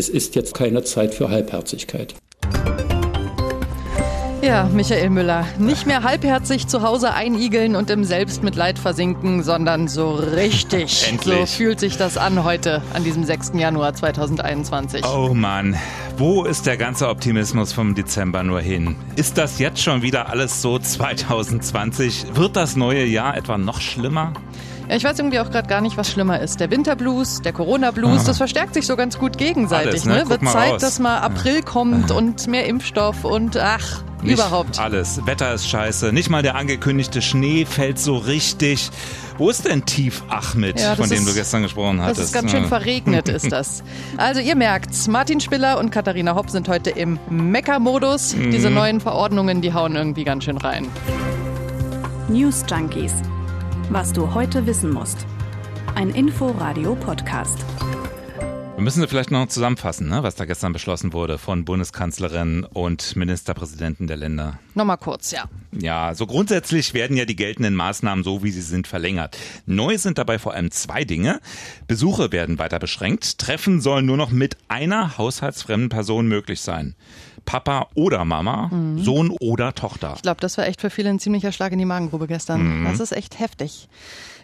es ist jetzt keine Zeit für Halbherzigkeit. Ja, Michael Müller, nicht mehr halbherzig zu Hause einigeln und im Selbstmitleid versinken, sondern so richtig. Endlich. So fühlt sich das an heute, an diesem 6. Januar 2021. Oh Mann, wo ist der ganze Optimismus vom Dezember nur hin? Ist das jetzt schon wieder alles so 2020? Wird das neue Jahr etwa noch schlimmer? Ja, ich weiß irgendwie auch gerade gar nicht, was schlimmer ist. Der Winterblues, der Corona-Blues, Ah. das verstärkt sich so ganz gut gegenseitig. Alles, ne? ne? Wird Zeit, raus. dass mal April kommt und mehr Impfstoff und ach, Nicht überhaupt. Alles. Wetter ist scheiße. Nicht mal der angekündigte Schnee fällt so richtig. Wo ist denn Tief Ahmed, Ja, von dem ist- du gestern gesprochen hattest? Das ist ganz schön verregnet, ist das. Also ihr merkt's, Martin Spiller und Katharina Hopp sind heute im Mecker-Modus. Mhm. Diese neuen Verordnungen, die hauen irgendwie ganz schön rein. News Junkies. Was du heute wissen musst. Ein Info-Radio-Podcast. Wir müssen vielleicht noch zusammenfassen, ne, was da gestern beschlossen wurde von Bundeskanzlerin und Ministerpräsidenten der Länder. Nochmal kurz, ja. Ja, so grundsätzlich werden ja die geltenden Maßnahmen so, wie sie sind, verlängert. Neu sind dabei vor allem zwei Dinge. Besuche werden weiter beschränkt. Treffen sollen nur noch mit einer haushaltsfremden Person möglich sein. Papa oder Mama, Sohn oder Tochter. Ich glaube, das war echt für viele ein ziemlicher Schlag in die Magengrube gestern. Mhm. Das ist echt heftig.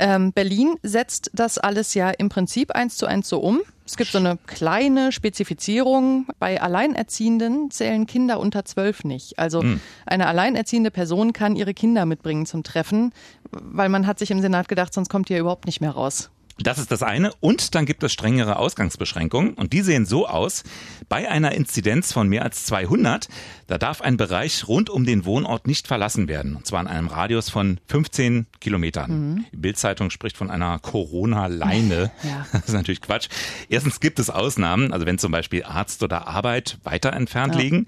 Ähm, Berlin setzt das alles ja im Prinzip eins zu eins so um. Es gibt so eine kleine Spezifizierung. Bei Alleinerziehenden zählen Kinder unter zwölf nicht. Also Hm. eine alleinerziehende Person kann ihre Kinder mitbringen zum Treffen, weil man hat sich im Senat gedacht, sonst kommt ihr überhaupt nicht mehr raus. Das ist das eine. Und dann gibt es strengere Ausgangsbeschränkungen. Und die sehen so aus. Bei einer Inzidenz von mehr als 200, da darf ein Bereich rund um den Wohnort nicht verlassen werden. Und zwar in einem Radius von 15 Kilometern. Die Bildzeitung spricht von einer Corona-Leine. Ja. Das ist natürlich Quatsch. Erstens gibt es Ausnahmen, also wenn zum Beispiel Arzt oder Arbeit weiter entfernt Ja. liegen.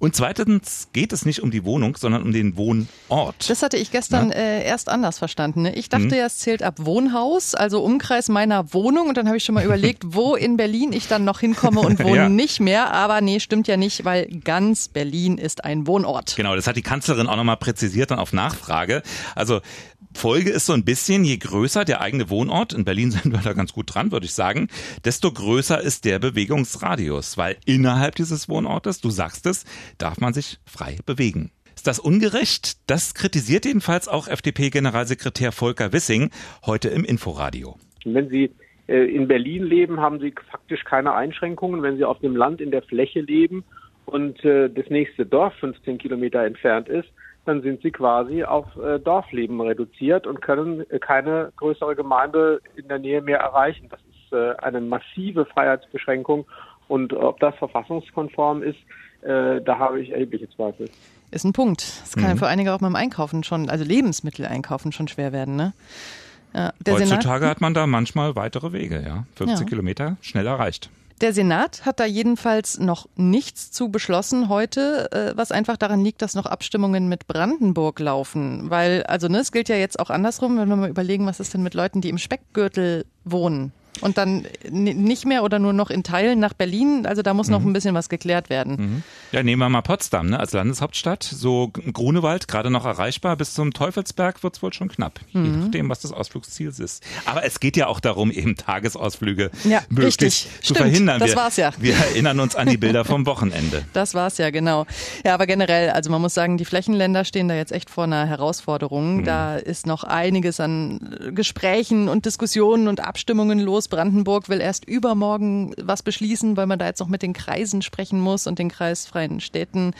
Und zweitens geht es nicht um die Wohnung, sondern um den Wohnort. Das hatte ich gestern äh, erst anders verstanden. Ne? Ich dachte Mhm. ja, es zählt ab Wohnhaus, also Umkreis meiner Wohnung. Und dann habe ich schon mal überlegt, wo in Berlin ich dann noch hinkomme und wo Ja. nicht mehr. Aber nee, stimmt ja nicht, weil ganz Berlin ist ein Wohnort. Genau, das hat die Kanzlerin auch nochmal präzisiert dann auf Nachfrage. Also Folge ist so ein bisschen, je größer der eigene Wohnort, in Berlin sind wir da ganz gut dran, würde ich sagen, desto größer ist der Bewegungsradius, weil innerhalb dieses Wohnortes, du sagst es, darf man sich frei bewegen. Ist das ungerecht? Das kritisiert jedenfalls auch FDP-Generalsekretär Volker Wissing heute im Inforadio. Wenn Sie äh, in Berlin leben, haben Sie faktisch keine Einschränkungen. Wenn Sie auf dem Land in der Fläche leben und äh, das nächste Dorf 15 Kilometer entfernt ist, dann sind Sie quasi auf äh, Dorfleben reduziert und können äh, keine größere Gemeinde in der Nähe mehr erreichen. Das ist äh, eine massive Freiheitsbeschränkung. Und ob das verfassungskonform ist, äh, da habe ich erhebliche Zweifel. Ist ein Punkt. Das kann ja Mhm. für einige auch beim Einkaufen schon, also Lebensmittel einkaufen schon schwer werden. Ne? Ja, der Heutzutage Senat, hat man da manchmal weitere Wege, ja. 15 Ja. Kilometer, schnell erreicht. Der Senat hat da jedenfalls noch nichts zu beschlossen heute, äh, was einfach daran liegt, dass noch Abstimmungen mit Brandenburg laufen. Weil, also ne, es gilt ja jetzt auch andersrum, wenn wir mal überlegen, was ist denn mit Leuten, die im Speckgürtel wohnen und dann nicht mehr oder nur noch in Teilen nach Berlin. Also da muss noch Mhm. ein bisschen was geklärt werden. Ja, nehmen wir mal Potsdam ne, als Landeshauptstadt. So Grunewald gerade noch erreichbar. Bis zum Teufelsberg wird's wohl schon knapp. Je Mhm. nachdem, was das Ausflugsziel ist. Aber es geht ja auch darum, eben Tagesausflüge Ja, möglichst richtig. zu Stimmt, verhindern. das wir, war's ja. Wir erinnern uns an die Bilder vom Wochenende. Das war's ja, genau. Ja, aber generell, also man muss sagen, die Flächenländer stehen da jetzt echt vor einer Herausforderung. Da ist noch einiges an Gesprächen und Diskussionen und Abstimmungen los. Brandenburg will erst übermorgen was beschließen, weil man da jetzt noch mit den Kreisen sprechen muss und den kreisfreien Städten.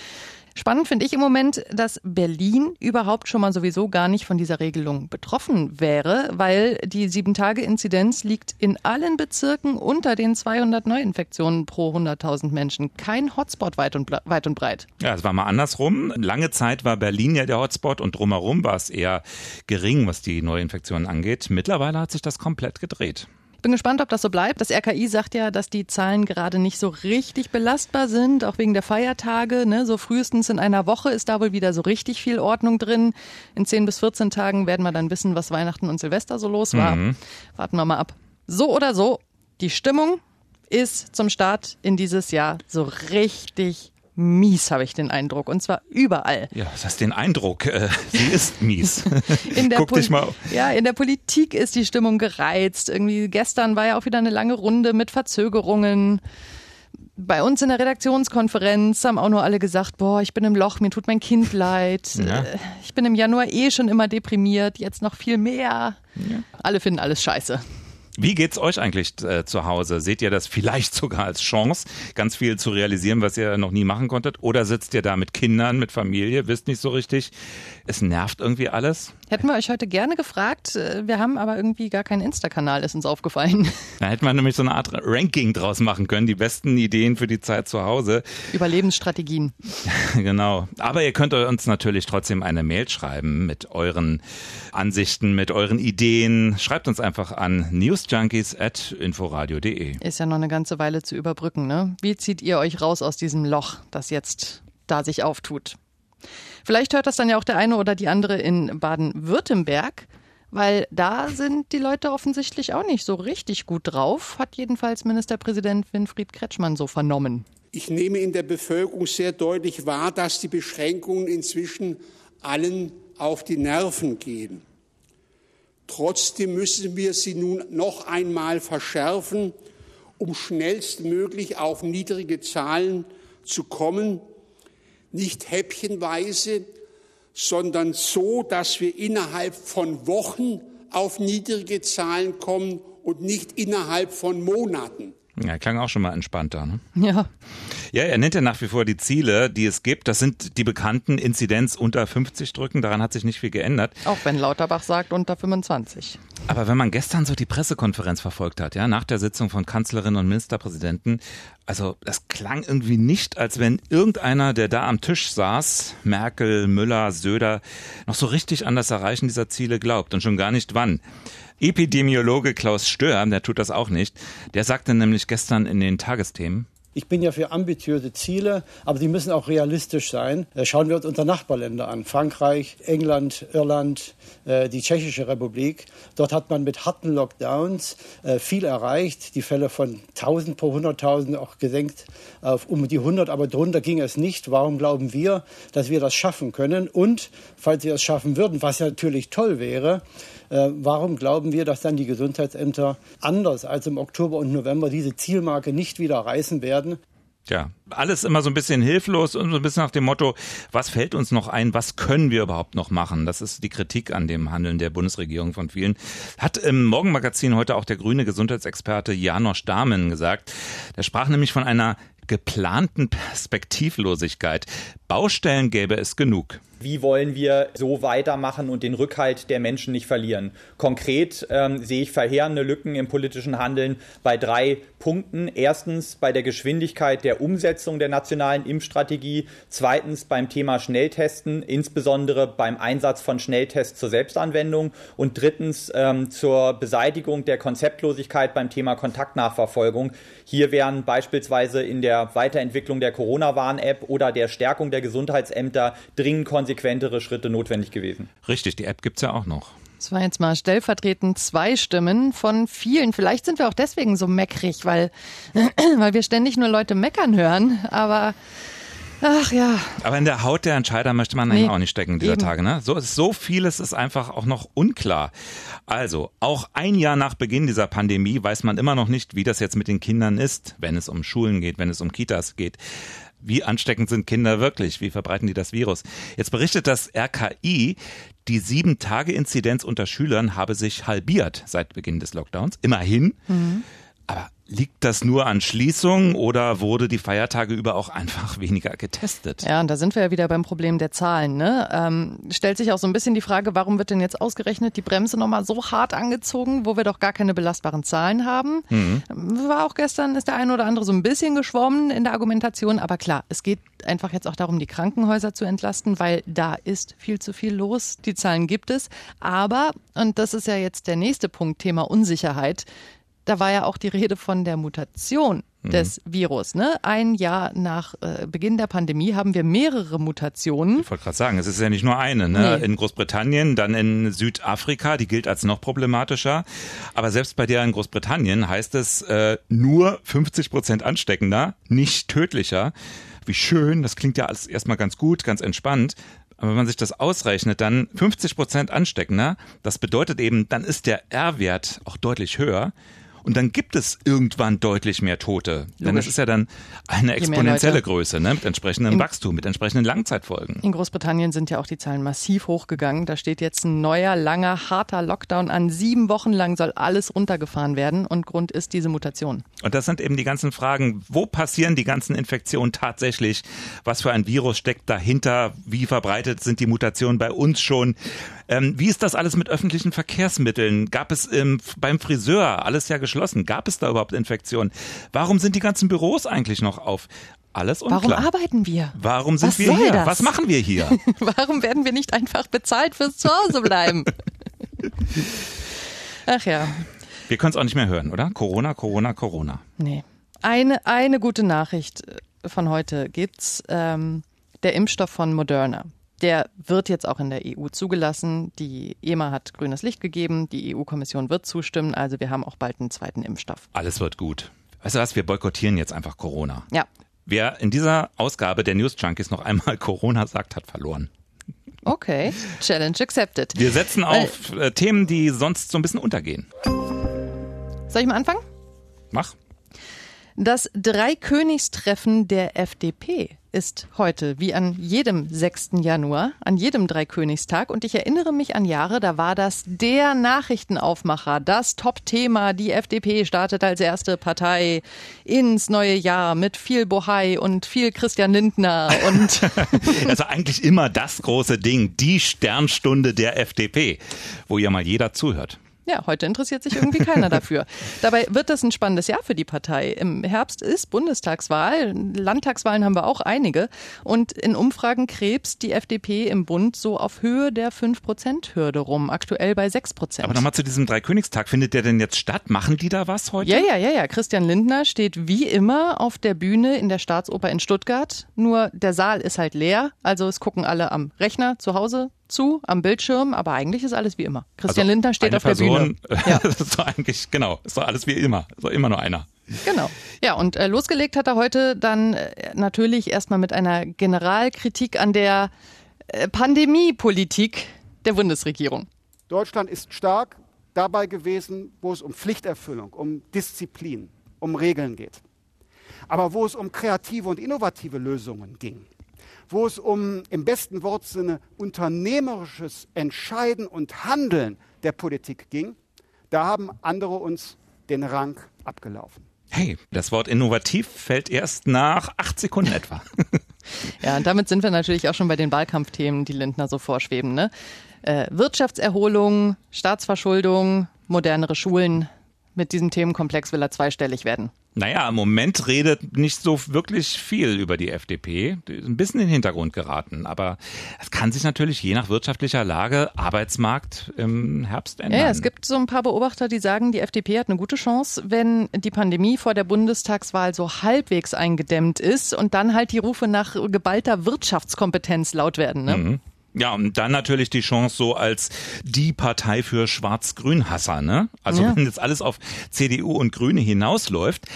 Spannend finde ich im Moment, dass Berlin überhaupt schon mal sowieso gar nicht von dieser Regelung betroffen wäre, weil die Sieben-Tage-Inzidenz liegt in allen Bezirken unter den 200 Neuinfektionen pro 100.000 Menschen. Kein Hotspot weit und, weit und breit. Ja, es war mal andersrum. Lange Zeit war Berlin ja der Hotspot und drumherum war es eher gering, was die Neuinfektionen angeht. Mittlerweile hat sich das komplett gedreht. Bin gespannt, ob das so bleibt. Das RKI sagt ja, dass die Zahlen gerade nicht so richtig belastbar sind, auch wegen der Feiertage. Ne? So frühestens in einer Woche ist da wohl wieder so richtig viel Ordnung drin. In 10 bis 14 Tagen werden wir dann wissen, was Weihnachten und Silvester so los war. Warten wir mal ab. So oder so, die Stimmung ist zum Start in dieses Jahr so richtig mies, habe ich den Eindruck. Und zwar überall. Ja, was hast den Eindruck? Äh, sie ist mies. In der Guck dich Pol- mal. Ja, in der Politik ist die Stimmung gereizt. Irgendwie gestern war ja auch wieder eine lange Runde mit Verzögerungen. Bei uns in der Redaktionskonferenz haben auch nur alle gesagt, boah, ich bin im Loch, mir tut mein Kind leid. Ja. Äh, ich bin im Januar eh schon immer deprimiert, jetzt noch viel mehr. Ja. Alle finden alles scheiße. Wie geht's euch eigentlich äh, zu Hause? Seht ihr das vielleicht sogar als Chance, ganz viel zu realisieren, was ihr noch nie machen konntet? Oder sitzt ihr da mit Kindern, mit Familie, wisst nicht so richtig? Es nervt irgendwie alles? Hätten wir euch heute gerne gefragt. Äh, wir haben aber irgendwie gar keinen Insta-Kanal, ist uns aufgefallen. Da hätte man nämlich so eine Art Ranking draus machen können, die besten Ideen für die Zeit zu Hause. Überlebensstrategien. genau. Aber ihr könnt uns natürlich trotzdem eine Mail schreiben mit euren Ansichten, mit euren Ideen. Schreibt uns einfach an News newsjunkies.inforadio.de. Ist ja noch eine ganze Weile zu überbrücken, ne? Wie zieht ihr euch raus aus diesem Loch, das jetzt da sich auftut? Vielleicht hört das dann ja auch der eine oder die andere in Baden-Württemberg, weil da sind die Leute offensichtlich auch nicht so richtig gut drauf, hat jedenfalls Ministerpräsident Winfried Kretschmann so vernommen. Ich nehme in der Bevölkerung sehr deutlich wahr, dass die Beschränkungen inzwischen allen auf die Nerven gehen. Trotzdem müssen wir sie nun noch einmal verschärfen, um schnellstmöglich auf niedrige Zahlen zu kommen, nicht häppchenweise, sondern so, dass wir innerhalb von Wochen auf niedrige Zahlen kommen und nicht innerhalb von Monaten. Ja, klang auch schon mal entspannter. Ne? Ja. Ja, er nennt ja nach wie vor die Ziele, die es gibt. Das sind die bekannten Inzidenz unter 50 drücken. Daran hat sich nicht viel geändert. Auch wenn Lauterbach sagt unter 25. Aber wenn man gestern so die Pressekonferenz verfolgt hat, ja, nach der Sitzung von Kanzlerin und Ministerpräsidenten, also das klang irgendwie nicht, als wenn irgendeiner, der da am Tisch saß, Merkel, Müller, Söder, noch so richtig an das Erreichen dieser Ziele glaubt und schon gar nicht wann. Epidemiologe Klaus Stör, der tut das auch nicht, der sagte nämlich gestern in den Tagesthemen, ich bin ja für ambitiöse Ziele, aber die müssen auch realistisch sein. Äh, schauen wir uns unsere Nachbarländer an. Frankreich, England, Irland, äh, die Tschechische Republik. Dort hat man mit harten Lockdowns äh, viel erreicht. Die Fälle von 1000 pro 100.000 auch gesenkt auf um die 100, aber drunter ging es nicht. Warum glauben wir, dass wir das schaffen können? Und falls wir es schaffen würden, was ja natürlich toll wäre, warum glauben wir, dass dann die Gesundheitsämter anders als im Oktober und November diese Zielmarke nicht wieder reißen werden? Ja, alles immer so ein bisschen hilflos und so ein bisschen nach dem Motto, was fällt uns noch ein, was können wir überhaupt noch machen? Das ist die Kritik an dem Handeln der Bundesregierung von vielen. Hat im Morgenmagazin heute auch der grüne Gesundheitsexperte Janosch Dahmen gesagt. Der sprach nämlich von einer geplanten Perspektivlosigkeit. Baustellen gäbe es genug. Wie wollen wir so weitermachen und den Rückhalt der Menschen nicht verlieren? Konkret ähm, sehe ich verheerende Lücken im politischen Handeln bei drei Punkten. Erstens bei der Geschwindigkeit der Umsetzung der nationalen Impfstrategie. Zweitens beim Thema Schnelltesten, insbesondere beim Einsatz von Schnelltests zur Selbstanwendung. Und drittens ähm, zur Beseitigung der Konzeptlosigkeit beim Thema Kontaktnachverfolgung. Hier wären beispielsweise in der Weiterentwicklung der Corona-Warn-App oder der Stärkung der Gesundheitsämter dringend konsequentere Schritte notwendig gewesen. Richtig, die App gibt es ja auch noch. Das war jetzt mal stellvertretend zwei Stimmen von vielen. Vielleicht sind wir auch deswegen so meckrig, weil, weil wir ständig nur Leute meckern hören. Aber Ach ja. Aber in der Haut der Entscheider möchte man nee, auch nicht stecken dieser eben. Tage. Ne? So, so vieles ist einfach auch noch unklar. Also, auch ein Jahr nach Beginn dieser Pandemie weiß man immer noch nicht, wie das jetzt mit den Kindern ist, wenn es um Schulen geht, wenn es um Kitas geht. Wie ansteckend sind Kinder wirklich? Wie verbreiten die das Virus? Jetzt berichtet das RKI, die Sieben-Tage-Inzidenz unter Schülern habe sich halbiert seit Beginn des Lockdowns. Immerhin. Mhm. Aber Liegt das nur an Schließungen oder wurde die Feiertage über auch einfach weniger getestet? Ja, und da sind wir ja wieder beim Problem der Zahlen. Ne? Ähm, stellt sich auch so ein bisschen die Frage, warum wird denn jetzt ausgerechnet die Bremse nochmal so hart angezogen, wo wir doch gar keine belastbaren Zahlen haben? Mhm. War auch gestern, ist der eine oder andere so ein bisschen geschwommen in der Argumentation. Aber klar, es geht einfach jetzt auch darum, die Krankenhäuser zu entlasten, weil da ist viel zu viel los. Die Zahlen gibt es. Aber, und das ist ja jetzt der nächste Punkt, Thema Unsicherheit, da war ja auch die Rede von der Mutation mhm. des Virus. Ne? Ein Jahr nach äh, Beginn der Pandemie haben wir mehrere Mutationen. Ich wollte gerade sagen, es ist ja nicht nur eine. Ne? Nee. In Großbritannien, dann in Südafrika, die gilt als noch problematischer. Aber selbst bei der in Großbritannien heißt es äh, nur 50 Prozent ansteckender, nicht tödlicher. Wie schön, das klingt ja alles erstmal ganz gut, ganz entspannt. Aber wenn man sich das ausrechnet, dann 50 Prozent ansteckender, das bedeutet eben, dann ist der R-Wert auch deutlich höher. Und dann gibt es irgendwann deutlich mehr Tote. Logisch. Denn es ist ja dann eine exponentielle Größe, ne? mit entsprechendem in, Wachstum, mit entsprechenden Langzeitfolgen. In Großbritannien sind ja auch die Zahlen massiv hochgegangen. Da steht jetzt ein neuer, langer, harter Lockdown an. Sieben Wochen lang soll alles runtergefahren werden. Und Grund ist diese Mutation. Und das sind eben die ganzen Fragen, wo passieren die ganzen Infektionen tatsächlich? Was für ein Virus steckt dahinter? Wie verbreitet sind die Mutationen bei uns schon? Ähm, wie ist das alles mit öffentlichen Verkehrsmitteln? Gab es ähm, beim Friseur alles ja geschlossen? Gab es da überhaupt Infektionen? Warum sind die ganzen Büros eigentlich noch auf? Alles unklar. Warum arbeiten wir? Warum sind Was wir hier? Das? Was machen wir hier? Warum werden wir nicht einfach bezahlt fürs Zuhause bleiben? Ach ja. Wir können es auch nicht mehr hören, oder? Corona, Corona, Corona. Nee. Eine, eine gute Nachricht äh, von heute gibt's. Ähm, der Impfstoff von Moderna. Der wird jetzt auch in der EU zugelassen. Die EMA hat grünes Licht gegeben. Die EU-Kommission wird zustimmen. Also wir haben auch bald einen zweiten Impfstoff. Alles wird gut. Weißt du was? Wir boykottieren jetzt einfach Corona. Ja. Wer in dieser Ausgabe der News Junkies noch einmal Corona sagt, hat verloren. Okay, Challenge accepted. Wir setzen auf äh, Themen, die sonst so ein bisschen untergehen. Soll ich mal anfangen? Mach. Das Dreikönigstreffen der FDP ist heute, wie an jedem 6. Januar, an jedem Dreikönigstag. Und ich erinnere mich an Jahre, da war das der Nachrichtenaufmacher, das Top-Thema. Die FDP startet als erste Partei ins neue Jahr mit viel Bohai und viel Christian Lindner und. also eigentlich immer das große Ding, die Sternstunde der FDP, wo ja mal jeder zuhört. Ja, heute interessiert sich irgendwie keiner dafür. Dabei wird das ein spannendes Jahr für die Partei. Im Herbst ist Bundestagswahl, Landtagswahlen haben wir auch einige. Und in Umfragen krebst die FDP im Bund so auf Höhe der 5-Prozent-Hürde rum, aktuell bei 6 Prozent. Aber nochmal zu diesem Dreikönigstag, findet der denn jetzt statt? Machen die da was heute? Ja, ja, ja, ja. Christian Lindner steht wie immer auf der Bühne in der Staatsoper in Stuttgart. Nur der Saal ist halt leer, also es gucken alle am Rechner zu Hause zu am Bildschirm, aber eigentlich ist alles wie immer. Christian also Lindner steht auf Person, der Bühne. Ja. das ist doch eigentlich, genau, ist doch alles wie immer. Ist doch immer nur einer. Genau. Ja, und äh, losgelegt hat er heute dann äh, natürlich erstmal mit einer Generalkritik an der äh, Pandemiepolitik der Bundesregierung. Deutschland ist stark dabei gewesen, wo es um Pflichterfüllung, um Disziplin, um Regeln geht. Aber wo es um kreative und innovative Lösungen ging, wo es um im besten Wortsinne unternehmerisches Entscheiden und Handeln der Politik ging, da haben andere uns den Rang abgelaufen. Hey, das Wort innovativ fällt erst nach acht Sekunden etwa. ja, und damit sind wir natürlich auch schon bei den Wahlkampfthemen, die Lindner so vorschweben. Ne? Äh, Wirtschaftserholung, Staatsverschuldung, modernere Schulen. Mit diesem Themenkomplex will er zweistellig werden. Naja, im Moment redet nicht so wirklich viel über die FDP. Die ist ein bisschen in den Hintergrund geraten. Aber es kann sich natürlich je nach wirtschaftlicher Lage, Arbeitsmarkt im Herbst ändern. Ja, es gibt so ein paar Beobachter, die sagen, die FDP hat eine gute Chance, wenn die Pandemie vor der Bundestagswahl so halbwegs eingedämmt ist und dann halt die Rufe nach geballter Wirtschaftskompetenz laut werden. Ne? Mhm. Ja, und dann natürlich die Chance so als die Partei für Schwarz-Grün-Hasser, ne? Also ja. wenn jetzt alles auf CDU und Grüne hinausläuft,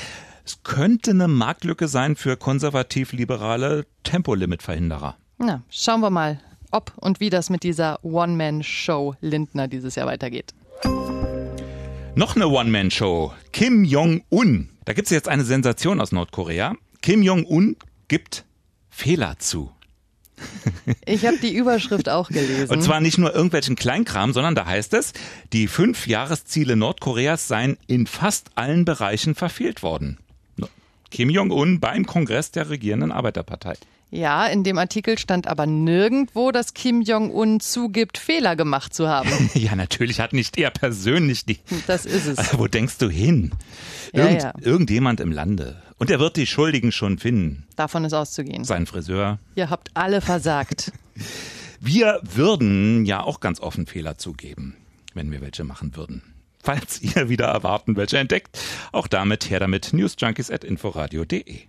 es könnte eine Marktlücke sein für konservativ-liberale Tempolimit-Verhinderer. Na, schauen wir mal, ob und wie das mit dieser One-Man-Show Lindner dieses Jahr weitergeht. Noch eine One-Man-Show. Kim Jong-un. Da gibt es jetzt eine Sensation aus Nordkorea. Kim Jong-un gibt Fehler zu. Ich habe die Überschrift auch gelesen. Und zwar nicht nur irgendwelchen Kleinkram, sondern da heißt es, die fünf Jahresziele Nordkoreas seien in fast allen Bereichen verfehlt worden. Kim Jong-un beim Kongress der regierenden Arbeiterpartei. Ja, in dem Artikel stand aber nirgendwo, dass Kim Jong-un zugibt, Fehler gemacht zu haben. ja, natürlich hat nicht er persönlich die. Das ist es. Also, wo denkst du hin? Irgend, ja, ja. Irgendjemand im Lande. Und er wird die Schuldigen schon finden. Davon ist auszugehen. Sein Friseur. Ihr habt alle versagt. wir würden ja auch ganz offen Fehler zugeben, wenn wir welche machen würden. Falls ihr wieder erwarten, welche entdeckt, auch damit her damit newsjunkies at inforadio.de.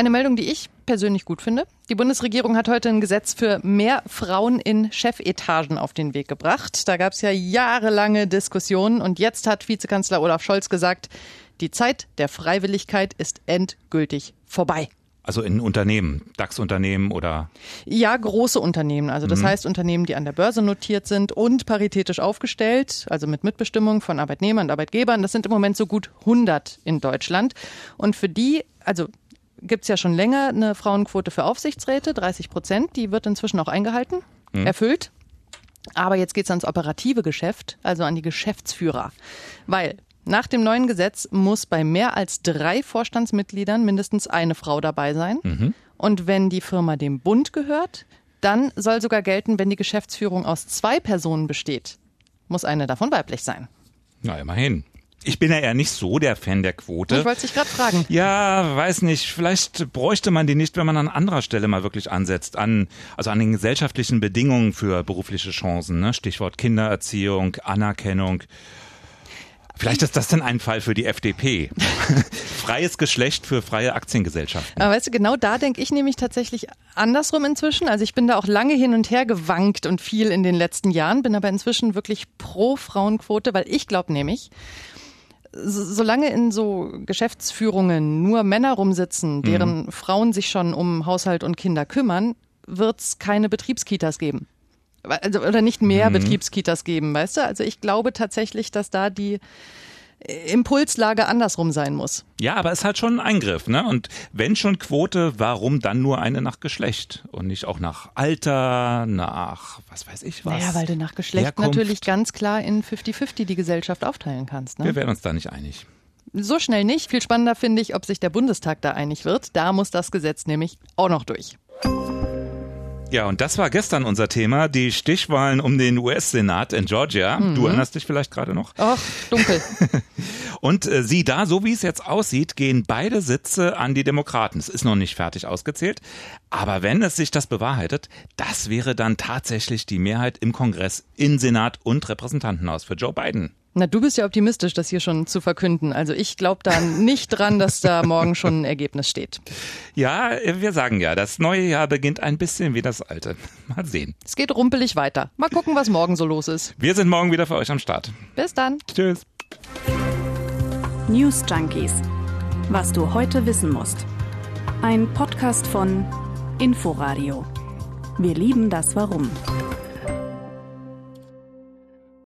Eine Meldung, die ich persönlich gut finde. Die Bundesregierung hat heute ein Gesetz für mehr Frauen in Chefetagen auf den Weg gebracht. Da gab es ja jahrelange Diskussionen und jetzt hat Vizekanzler Olaf Scholz gesagt, die Zeit der Freiwilligkeit ist endgültig vorbei. Also in Unternehmen, DAX-Unternehmen oder? Ja, große Unternehmen. Also das mhm. heißt Unternehmen, die an der Börse notiert sind und paritätisch aufgestellt, also mit Mitbestimmung von Arbeitnehmern und Arbeitgebern. Das sind im Moment so gut 100 in Deutschland. Und für die, also gibt es ja schon länger eine Frauenquote für Aufsichtsräte, 30 Prozent. Die wird inzwischen auch eingehalten, mhm. erfüllt. Aber jetzt geht es ans operative Geschäft, also an die Geschäftsführer. Weil nach dem neuen Gesetz muss bei mehr als drei Vorstandsmitgliedern mindestens eine Frau dabei sein. Mhm. Und wenn die Firma dem Bund gehört, dann soll sogar gelten, wenn die Geschäftsführung aus zwei Personen besteht, muss eine davon weiblich sein. Na, immerhin. Ich bin ja eher nicht so der Fan der Quote. Ich wollte dich gerade fragen. Ja, weiß nicht. Vielleicht bräuchte man die nicht, wenn man an anderer Stelle mal wirklich ansetzt. An, also an den gesellschaftlichen Bedingungen für berufliche Chancen. Ne? Stichwort Kindererziehung, Anerkennung. Vielleicht ist das dann ein Fall für die FDP. Freies Geschlecht für freie Aktiengesellschaften. Aber weißt du, genau da denke ich nämlich tatsächlich andersrum inzwischen. Also ich bin da auch lange hin und her gewankt und viel in den letzten Jahren, bin aber inzwischen wirklich pro Frauenquote, weil ich glaube nämlich, solange in so Geschäftsführungen nur Männer rumsitzen, deren mhm. Frauen sich schon um Haushalt und Kinder kümmern, wird es keine Betriebskitas geben. Also, oder nicht mehr mhm. Betriebskitas geben, weißt du? Also ich glaube tatsächlich, dass da die Impulslage andersrum sein muss. Ja, aber es ist halt schon ein Eingriff, ne? Und wenn schon Quote, warum dann nur eine nach Geschlecht und nicht auch nach Alter, nach was weiß ich was? Naja, weil du nach Geschlecht Herkunft. natürlich ganz klar in 50-50 die Gesellschaft aufteilen kannst. Ne? Wir werden uns da nicht einig. So schnell nicht. Viel spannender finde ich, ob sich der Bundestag da einig wird. Da muss das Gesetz nämlich auch noch durch. Ja, und das war gestern unser Thema, die Stichwahlen um den US-Senat in Georgia. Mhm. Du erinnerst dich vielleicht gerade noch? Ach, dunkel. und äh, sieh da, so wie es jetzt aussieht, gehen beide Sitze an die Demokraten. Es ist noch nicht fertig ausgezählt, aber wenn es sich das bewahrheitet, das wäre dann tatsächlich die Mehrheit im Kongress, in Senat und Repräsentantenhaus für Joe Biden. Na, du bist ja optimistisch, das hier schon zu verkünden. Also ich glaube da nicht dran, dass da morgen schon ein Ergebnis steht. Ja, wir sagen ja, das neue Jahr beginnt ein bisschen wie das alte. Mal sehen. Es geht rumpelig weiter. Mal gucken, was morgen so los ist. Wir sind morgen wieder für euch am Start. Bis dann. Tschüss. News Junkies. Was du heute wissen musst. Ein Podcast von Inforadio. Wir lieben das Warum.